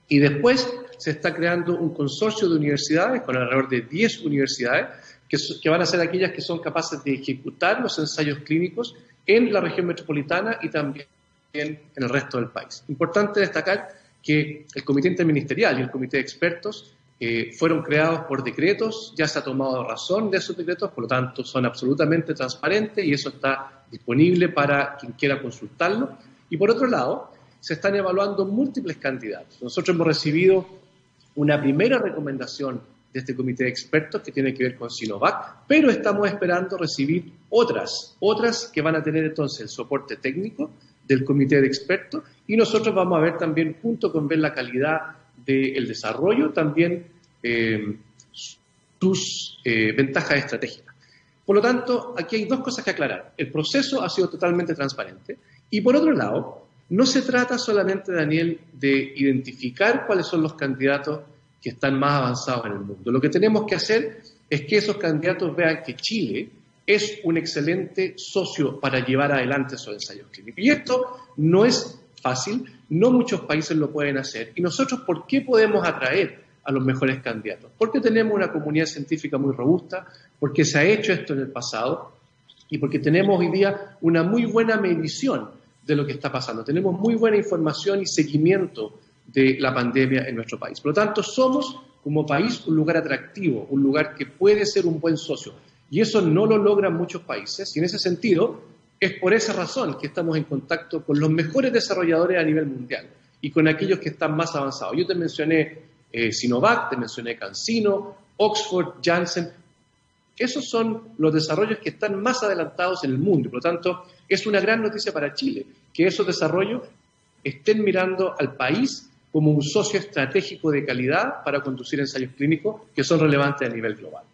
Y después se está creando un consorcio de universidades, con alrededor de 10 universidades, que, que van a ser aquellas que son capaces de ejecutar los ensayos clínicos en la región metropolitana y también en el resto del país. Importante destacar que el Comité Interministerial y el Comité de Expertos eh, fueron creados por decretos, ya se ha tomado razón de esos decretos, por lo tanto son absolutamente transparentes y eso está disponible para quien quiera consultarlo. Y por otro lado, se están evaluando múltiples candidatos. Nosotros hemos recibido una primera recomendación de este comité de expertos que tiene que ver con Sinovac, pero estamos esperando recibir otras, otras que van a tener entonces el soporte técnico del comité de expertos y nosotros vamos a ver también, junto con ver la calidad del desarrollo, también eh, sus eh, ventajas estratégicas. Por lo tanto, aquí hay dos cosas que aclarar. El proceso ha sido totalmente transparente y por otro lado, no se trata solamente, Daniel, de identificar cuáles son los candidatos que están más avanzados en el mundo. Lo que tenemos que hacer es que esos candidatos vean que Chile es un excelente socio para llevar adelante esos ensayos clínicos. Y esto no es fácil, no muchos países lo pueden hacer. ¿Y nosotros por qué podemos atraer a los mejores candidatos? Porque tenemos una comunidad científica muy robusta, porque se ha hecho esto en el pasado y porque tenemos hoy día una muy buena medición de lo que está pasando. Tenemos muy buena información y seguimiento de la pandemia en nuestro país. Por lo tanto, somos como país un lugar atractivo, un lugar que puede ser un buen socio. Y eso no lo logran muchos países. Y en ese sentido, es por esa razón que estamos en contacto con los mejores desarrolladores a nivel mundial y con aquellos que están más avanzados. Yo te mencioné eh, Sinovac, te mencioné CanSino, Oxford, Janssen. Esos son los desarrollos que están más adelantados en el mundo. Por lo tanto, es una gran noticia para Chile que esos desarrollos estén mirando al país como un socio estratégico de calidad para conducir ensayos clínicos que son relevantes a nivel global.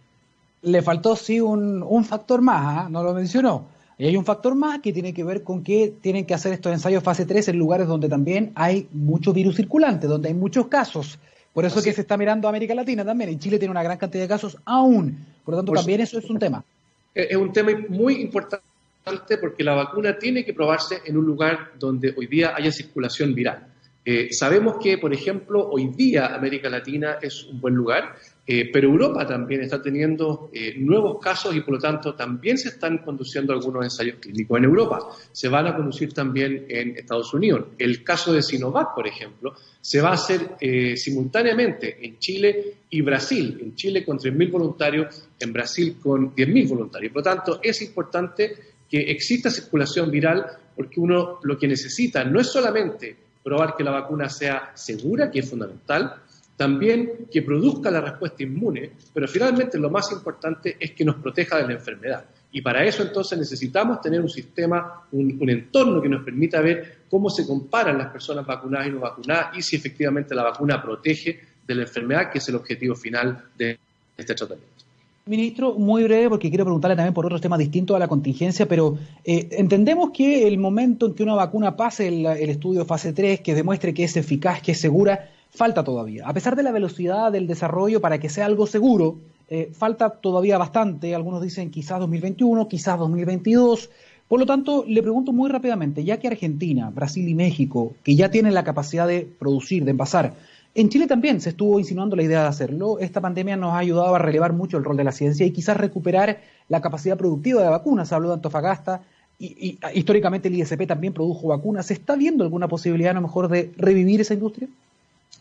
Le faltó sí un, factor más, ¿ah? no lo mencionó. Y hay un factor más que tiene que ver con que tienen que hacer estos ensayos fase 3 en lugares donde también hay mucho virus circulante, donde hay muchos casos. Por eso es que se está mirando a América Latina también. Y Chile tiene una gran cantidad de casos aún. Por lo tanto, también eso es un tema. Es un tema muy importante porque la vacuna tiene que probarse en un lugar donde hoy día haya circulación viral. Eh, sabemos que, por ejemplo, hoy día América Latina es un buen lugar, eh, pero Europa también está teniendo eh, nuevos casos y, por lo tanto, también se están conduciendo algunos ensayos clínicos en Europa. Se van a conducir también en Estados Unidos. El caso de Sinovac, por ejemplo, se va a hacer simultáneamente en Chile y Brasil. En Chile con 3.000 voluntarios, en Brasil con 10.000 voluntarios. Por lo tanto, es importante que exista circulación viral porque uno lo que necesita no es solamente probar que la vacuna sea segura, que es fundamental, también que produzca la respuesta inmune, pero finalmente lo más importante es que nos proteja de la enfermedad. Y para eso entonces necesitamos tener un sistema, un, entorno que nos permita ver cómo se comparan las personas vacunadas y no vacunadas y si efectivamente la vacuna protege de la enfermedad, que es el objetivo final de este tratamiento. Ministro, muy breve porque quiero preguntarle también por otros temas distintos a la contingencia, pero eh, entendemos que el momento en que una vacuna pase el, estudio fase 3, que demuestre que es eficaz, que es segura, falta todavía. A pesar de la velocidad del desarrollo para que sea algo seguro, eh, falta todavía bastante. Algunos dicen quizás 2021, quizás 2022. Por lo tanto, le pregunto muy rápidamente, ya que Argentina, Brasil y México, que ya tienen la capacidad de producir, de envasar, en Chile también se estuvo insinuando la idea de hacerlo. Esta pandemia nos ha ayudado a relevar mucho el rol de la ciencia y quizás recuperar la capacidad productiva de vacunas. Se habló de Antofagasta y, históricamente el ISP también produjo vacunas. ¿Se está viendo alguna posibilidad a lo mejor de revivir esa industria?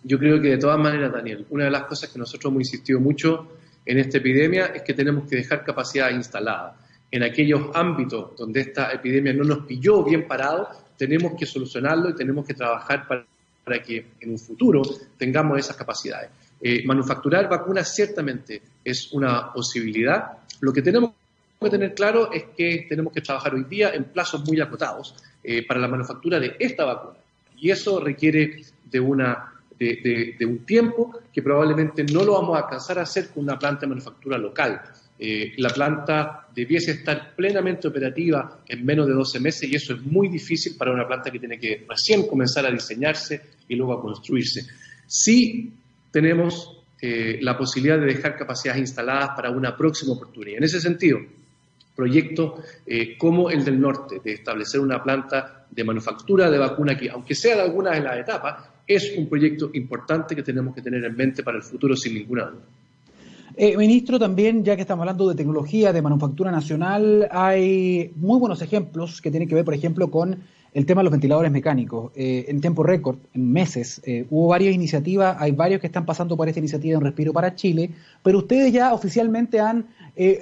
Yo creo que de todas maneras, Daniel, una de las cosas que nosotros hemos insistido mucho en esta epidemia es que tenemos que dejar capacidad instalada. En aquellos ámbitos donde esta epidemia no nos pilló bien parados, tenemos que solucionarlo y tenemos que trabajar para para que en un futuro tengamos esas capacidades. Eh, manufacturar vacunas ciertamente es una posibilidad. Lo que tenemos que tener claro es que tenemos que trabajar hoy día en plazos muy acotados eh, para la manufactura de esta vacuna. Y eso requiere de, una, de, de un tiempo que probablemente no lo vamos a alcanzar a hacer con una planta de manufactura local. Eh, la planta debiese estar plenamente operativa en menos de 12 meses y eso es muy difícil para una planta que tiene que recién comenzar a diseñarse y luego a construirse. Sí tenemos eh, la posibilidad de dejar capacidades instaladas para una próxima oportunidad. En ese sentido, proyectos eh, como el del norte, de establecer una planta de manufactura de vacuna aquí, aunque sea de algunas de las etapas, es un proyecto importante que tenemos que tener en mente para el futuro sin ninguna duda. Eh, ministro, también, ya que estamos hablando de tecnología, de manufactura nacional, hay muy buenos ejemplos que tienen que ver, por ejemplo, con el tema de los ventiladores mecánicos. Eh, en tiempo récord, en meses, eh, hubo varias iniciativas, hay varios que están pasando por esta iniciativa en Respiro para Chile, pero ustedes ya oficialmente han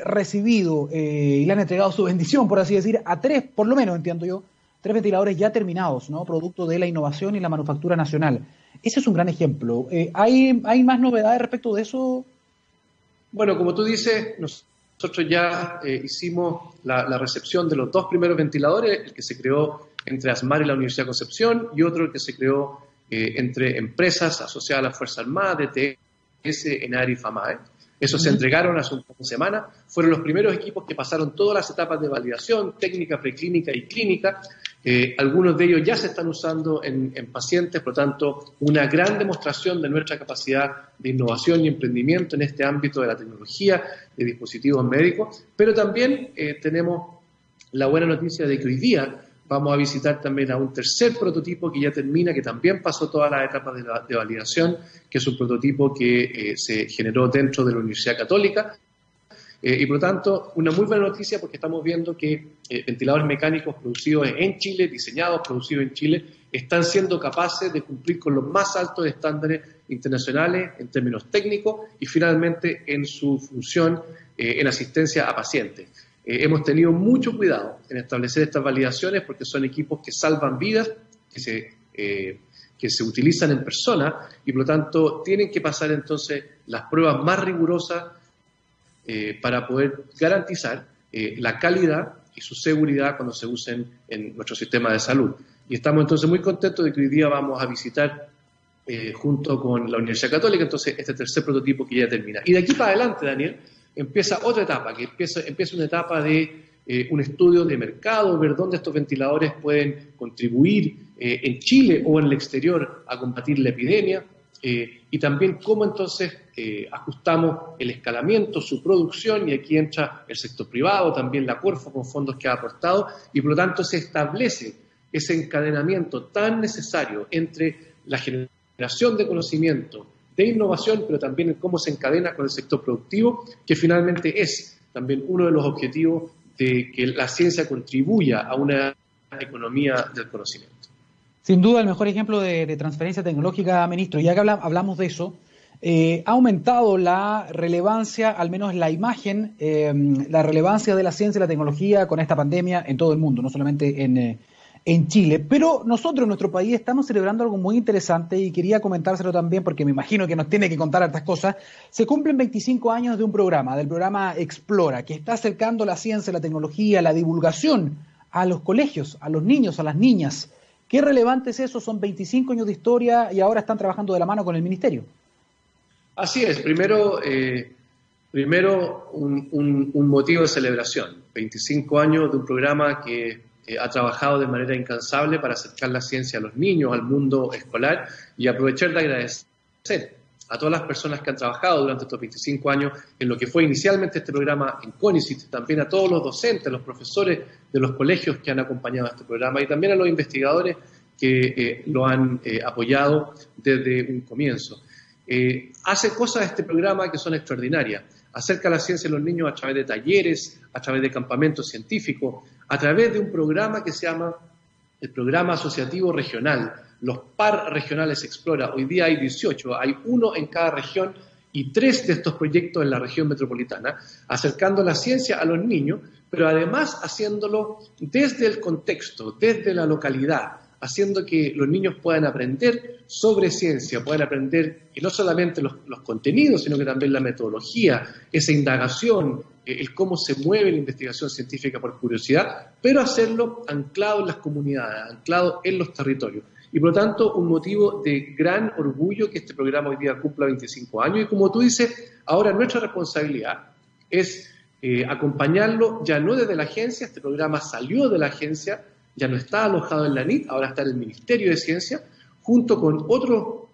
recibido y le han entregado su bendición, por así decir, a tres, por lo menos entiendo yo, tres ventiladores ya terminados, ¿no? Producto de la innovación y la manufactura nacional. Ese es un gran ejemplo. ¿hay, ¿Hay más novedades respecto de eso, bueno, como tú dices, nosotros ya eh, hicimos la, recepción de los dos primeros ventiladores, el que se creó entre ASMAR y la Universidad de Concepción y otro que se creó eh, entre empresas asociadas a la Fuerza Armada, DTS, ENAR y FAMAE. Esos se entregaron hace un par de semanas. Fueron los primeros equipos que pasaron todas las etapas de validación, técnica, preclínica y clínica, eh, algunos de ellos ya se están usando en, pacientes, por lo tanto, una gran demostración de nuestra capacidad de innovación y emprendimiento en este ámbito de la tecnología, de dispositivos médicos, pero también eh, tenemos la buena noticia de que hoy día vamos a visitar también a un tercer prototipo que ya termina, que también pasó todas las etapas de, validación, que es un prototipo que eh, se generó dentro de la Universidad Católica eh, y por lo tanto, una muy buena noticia porque estamos viendo que eh, ventiladores mecánicos producidos en Chile, diseñados, producidos en Chile, están siendo capaces de cumplir con los más altos estándares internacionales en términos técnicos y finalmente en su función eh, en asistencia a pacientes. hemos tenido mucho cuidado en establecer estas validaciones porque son equipos que salvan vidas, que se, que se utilizan en persona y por lo tanto tienen que pasar entonces las pruebas más rigurosas eh, para poder garantizar eh, la calidad y su seguridad cuando se usen en nuestro sistema de salud. Y estamos entonces muy contentos de que hoy día vamos a visitar eh, junto con la Universidad Católica, entonces este tercer prototipo que ya termina. Y de aquí para adelante, Daniel, empieza otra etapa, que empieza, empieza una etapa de un estudio de mercado, ver dónde estos ventiladores pueden contribuir en Chile o en el exterior a combatir la epidemia. Y también cómo entonces eh, ajustamos el escalamiento, su producción, y aquí entra el sector privado, también la Corfo con fondos que ha aportado, y por lo tanto se establece ese encadenamiento tan necesario entre la generación de conocimiento, de innovación, pero también en cómo se encadena con el sector productivo, que finalmente es también uno de los objetivos de que la ciencia contribuya a una economía del conocimiento. Sin duda, el mejor ejemplo de, transferencia tecnológica, ministro, ya que hablamos de eso, eh, ha aumentado la relevancia, al menos la imagen, eh, la relevancia de la ciencia y la tecnología con esta pandemia en todo el mundo, no solamente en, eh, en Chile. Pero nosotros en nuestro país estamos celebrando algo muy interesante y quería comentárselo también porque me imagino que nos tiene que contar estas cosas. Se cumplen 25 años de un programa, del programa Explora, que está acercando la ciencia, la tecnología, la divulgación a los colegios, a los niños, a las niñas. ¿Qué relevante es eso? Son 25 años de historia y ahora están trabajando de la mano con el Ministerio. Así es. Primero, eh, primero un, motivo de celebración. 25 años de un programa que ha trabajado de manera incansable para acercar la ciencia a los niños, al mundo escolar y aprovechar de agradecer a todas las personas que han trabajado durante estos 25 años en lo que fue inicialmente este programa en CONICIT, también a todos los docentes, los profesores de los colegios que han acompañado a este programa y también a los investigadores que eh, lo han eh, apoyado desde un comienzo. Eh, hace cosas este programa que son extraordinarias. Acerca la ciencia a los niños a través de talleres, a través de campamentos científicos, a través de un programa que se llama el Programa Asociativo Regional, los par regionales Explora. Hoy día hay 18, hay uno en cada región y tres de estos proyectos en la región metropolitana, acercando la ciencia a los niños, pero además haciéndolo desde el contexto, desde la localidad, haciendo que los niños puedan aprender sobre ciencia, puedan aprender y no solamente los, contenidos, sino que también la metodología, esa indagación, eh, el cómo se mueve la investigación científica por curiosidad, pero hacerlo anclado en las comunidades, anclado en los territorios. Y por lo tanto, un motivo de gran orgullo que este programa hoy día cumpla 25 años. Y como tú dices, ahora nuestra responsabilidad es eh, acompañarlo ya no desde la agencia, este programa salió de la agencia, ya no está alojado en la NIT, ahora está en el Ministerio de Ciencia, junto con otro,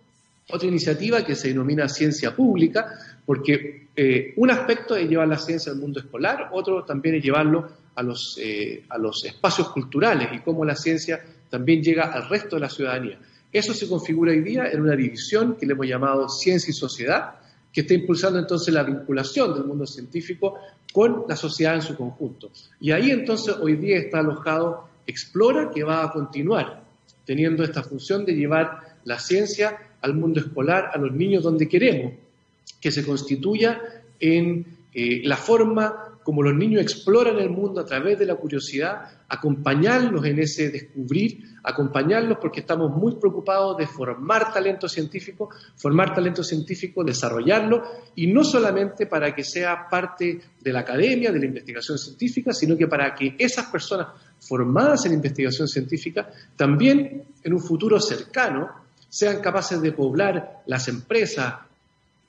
otra iniciativa que se denomina Ciencia Pública, porque eh, un aspecto es llevar la ciencia al mundo escolar, otro también es llevarlo a los, eh, a los espacios culturales y cómo la ciencia también llega al resto de la ciudadanía. Eso se configura hoy día en una división que le hemos llamado Ciencia y Sociedad, que está impulsando entonces la vinculación del mundo científico con la sociedad en su conjunto. Y ahí entonces hoy día está alojado Explora, que va a continuar teniendo esta función de llevar la ciencia al mundo escolar, a los niños donde queremos, que se constituya en eh, la forma como los niños exploran el mundo a través de la curiosidad, acompañarlos en ese descubrir, acompañarlos porque estamos muy preocupados de formar talento científico, formar talento científico, desarrollarlo, y no solamente para que sea parte de la academia, de la investigación científica, sino que para que esas personas formadas en investigación científica también en un futuro cercano sean capaces de poblar las empresas,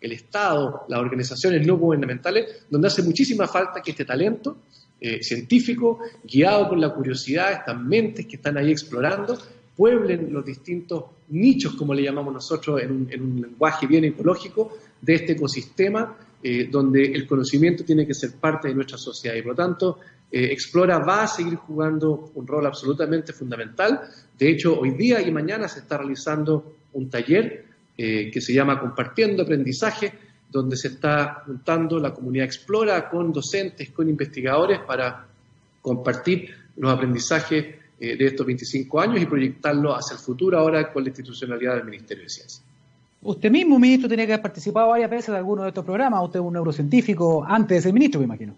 el Estado, las organizaciones no gubernamentales, donde hace muchísima falta que este talento eh, científico, guiado por la curiosidad, estas mentes que están ahí explorando, pueblen los distintos nichos, como le llamamos nosotros en un, lenguaje bien ecológico, de este ecosistema eh, donde el conocimiento tiene que ser parte de nuestra sociedad y por lo tanto eh, Explora va a seguir jugando un rol absolutamente fundamental. De hecho, hoy día y mañana se está realizando un taller eh, que se llama Compartiendo Aprendizaje, donde se está juntando la comunidad Explora con docentes, con investigadores para compartir los aprendizajes eh, de estos 25 años y proyectarlo hacia el futuro ahora con la institucionalidad del Ministerio de Ciencia. Usted mismo, ministro, tiene que haber participado varias veces de alguno de estos programas. Usted es un neurocientífico antes de ser ministro, me imagino.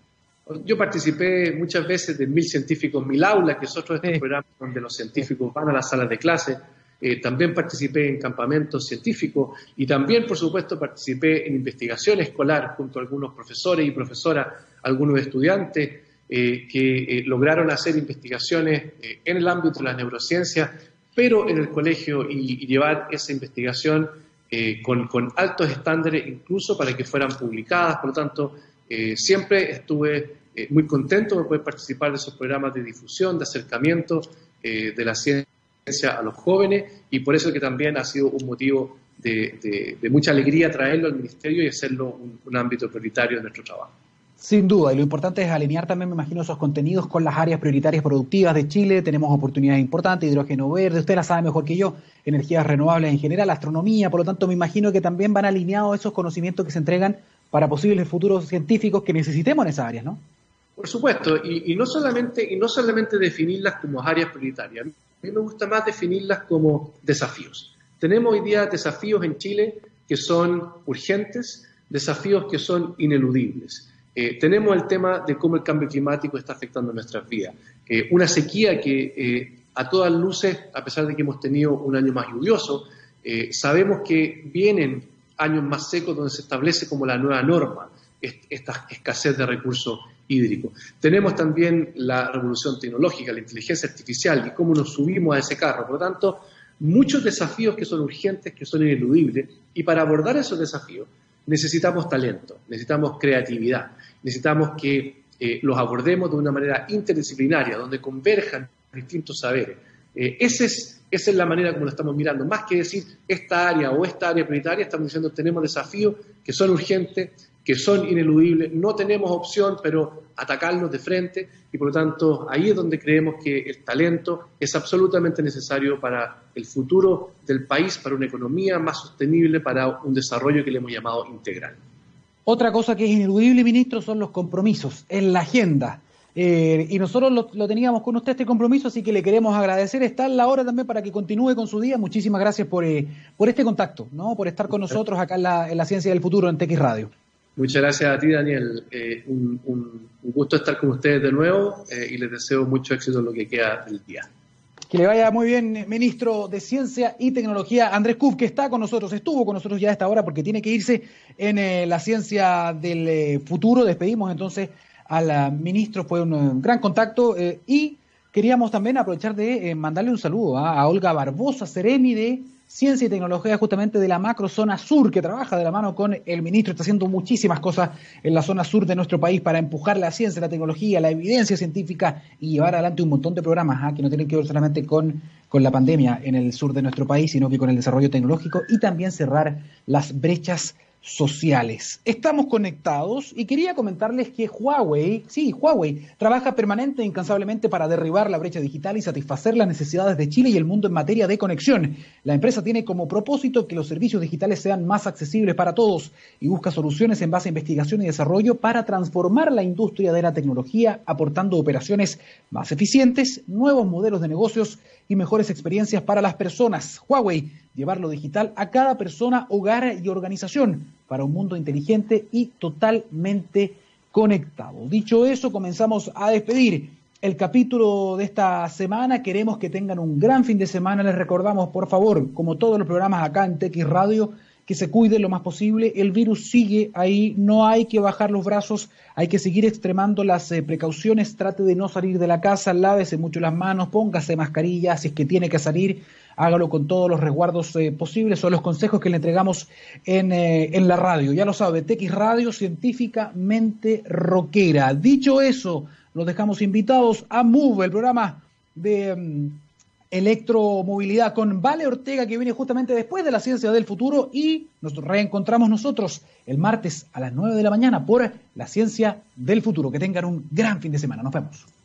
Yo participé muchas veces de Mil Científicos, Mil Aulas, que es otro de estos programas donde los científicos van a las salas de clase eh, también participé en campamentos científicos y también, por supuesto, participé en investigación escolar junto a algunos profesores y profesoras, algunos estudiantes eh, que eh, lograron hacer investigaciones en el ámbito de la neurociencia, pero en el colegio y, llevar esa investigación con, con, altos estándares, incluso para que fueran publicadas. Por lo tanto, siempre estuve muy contento de poder participar de esos programas de difusión, de acercamiento de la ciencia a los jóvenes y por eso que también ha sido un motivo de, mucha alegría traerlo al Ministerio y hacerlo un, ámbito prioritario de nuestro trabajo. Sin duda, y lo importante es alinear también, me imagino, esos contenidos con las áreas prioritarias productivas de Chile. Tenemos oportunidades importantes, hidrógeno verde, usted la sabe mejor que yo, energías renovables en general, astronomía, por lo tanto me imagino que también van alineados esos conocimientos que se entregan para posibles futuros científicos que necesitemos en esas áreas, ¿no? Por supuesto, y, no solamente, y no solamente definirlas como áreas prioritarias. A mí me gusta más definirlas como desafíos. Tenemos hoy día desafíos en Chile que son urgentes, desafíos que son ineludibles. Eh, tenemos el tema de cómo el cambio climático está afectando nuestras vidas. Eh, una sequía que eh, a todas luces, a pesar de que hemos tenido un año más lluvioso, sabemos que vienen años más secos donde se establece como la nueva norma esta escasez de recursos hídrico. Tenemos también la revolución tecnológica, la inteligencia artificial y cómo nos subimos a ese carro. Por lo tanto, muchos desafíos que son urgentes, que son ineludibles, y para abordar esos desafíos necesitamos talento, necesitamos creatividad, necesitamos que eh, los abordemos de una manera interdisciplinaria, donde converjan distintos saberes. Eh, esa es la manera como lo estamos mirando. Más que decir esta área o esta área prioritaria, estamos diciendo tenemos desafíos que son urgentes, que son ineludibles, no tenemos opción, pero atacarlos de frente y por lo tanto ahí es donde creemos que el talento es absolutamente necesario para el futuro del país, para una economía más sostenible, para un desarrollo que le hemos llamado integral. Otra cosa que es ineludible, ministro, son los compromisos en la agenda. Eh, y nosotros lo, teníamos con usted este compromiso, así que le queremos agradecer. Está en la hora también para que continúe con su día. Muchísimas gracias por, eh, por este contacto, ¿no? por estar con nosotros acá en la, en la Ciencia del Futuro en TX Radio. Muchas gracias a ti, Daniel. Eh, un, gusto estar con ustedes de nuevo eh, y les deseo mucho éxito en lo que queda del día. Que le vaya muy bien, ministro de Ciencia y Tecnología, Andrés Kuf, que está con nosotros, estuvo con nosotros ya a esta hora porque tiene que irse en eh, la ciencia del futuro. Despedimos entonces al ministro, fue un gran contacto y queríamos también aprovechar de mandarle un saludo a, Olga Barbosa, Ceremi de Ciencia y Tecnología justamente de la macrozona sur, que trabaja de la mano con el ministro, está haciendo muchísimas cosas en la zona sur de nuestro país para empujar la ciencia, la tecnología, la evidencia científica y llevar adelante un montón de programas ¿ah? que no tienen que ver solamente con, con la pandemia en el sur de nuestro país, sino que con el desarrollo tecnológico y también cerrar las brechas sociales. Estamos conectados y quería comentarles que Huawei, sí, Huawei, trabaja permanente e incansablemente para derribar la brecha digital y satisfacer las necesidades de Chile y el mundo en materia de conexión. La empresa tiene como propósito que los servicios digitales sean más accesibles para todos y busca soluciones en base a investigación y desarrollo para transformar la industria de la tecnología, aportando operaciones más eficientes, nuevos modelos de negocios y mejores experiencias para las personas. Huawei, llevar lo digital a cada persona, hogar y organización para un mundo inteligente y totalmente conectado. Dicho eso, comenzamos a despedir el capítulo de esta semana. Queremos que tengan un gran fin de semana. Les recordamos, por favor, como todos los programas acá en TX Radio, que se cuide lo más posible. El virus sigue ahí, no hay que bajar los brazos, hay que seguir extremando las eh, precauciones. Trate de no salir de la casa, lávese mucho las manos, póngase mascarilla si es que tiene que salir, hágalo con todos los resguardos eh, posibles. Son los consejos que le entregamos en, eh, en la radio. Ya lo sabe, TX Radio científicamente rockera. Dicho eso, los dejamos invitados a Move, el programa de. Mm, electromovilidad con Vale Ortega, que viene justamente después de la ciencia del futuro, y nos reencontramos nosotros el martes a las 9 de la mañana por la ciencia del futuro. Que tengan un gran fin de semana. Nos vemos.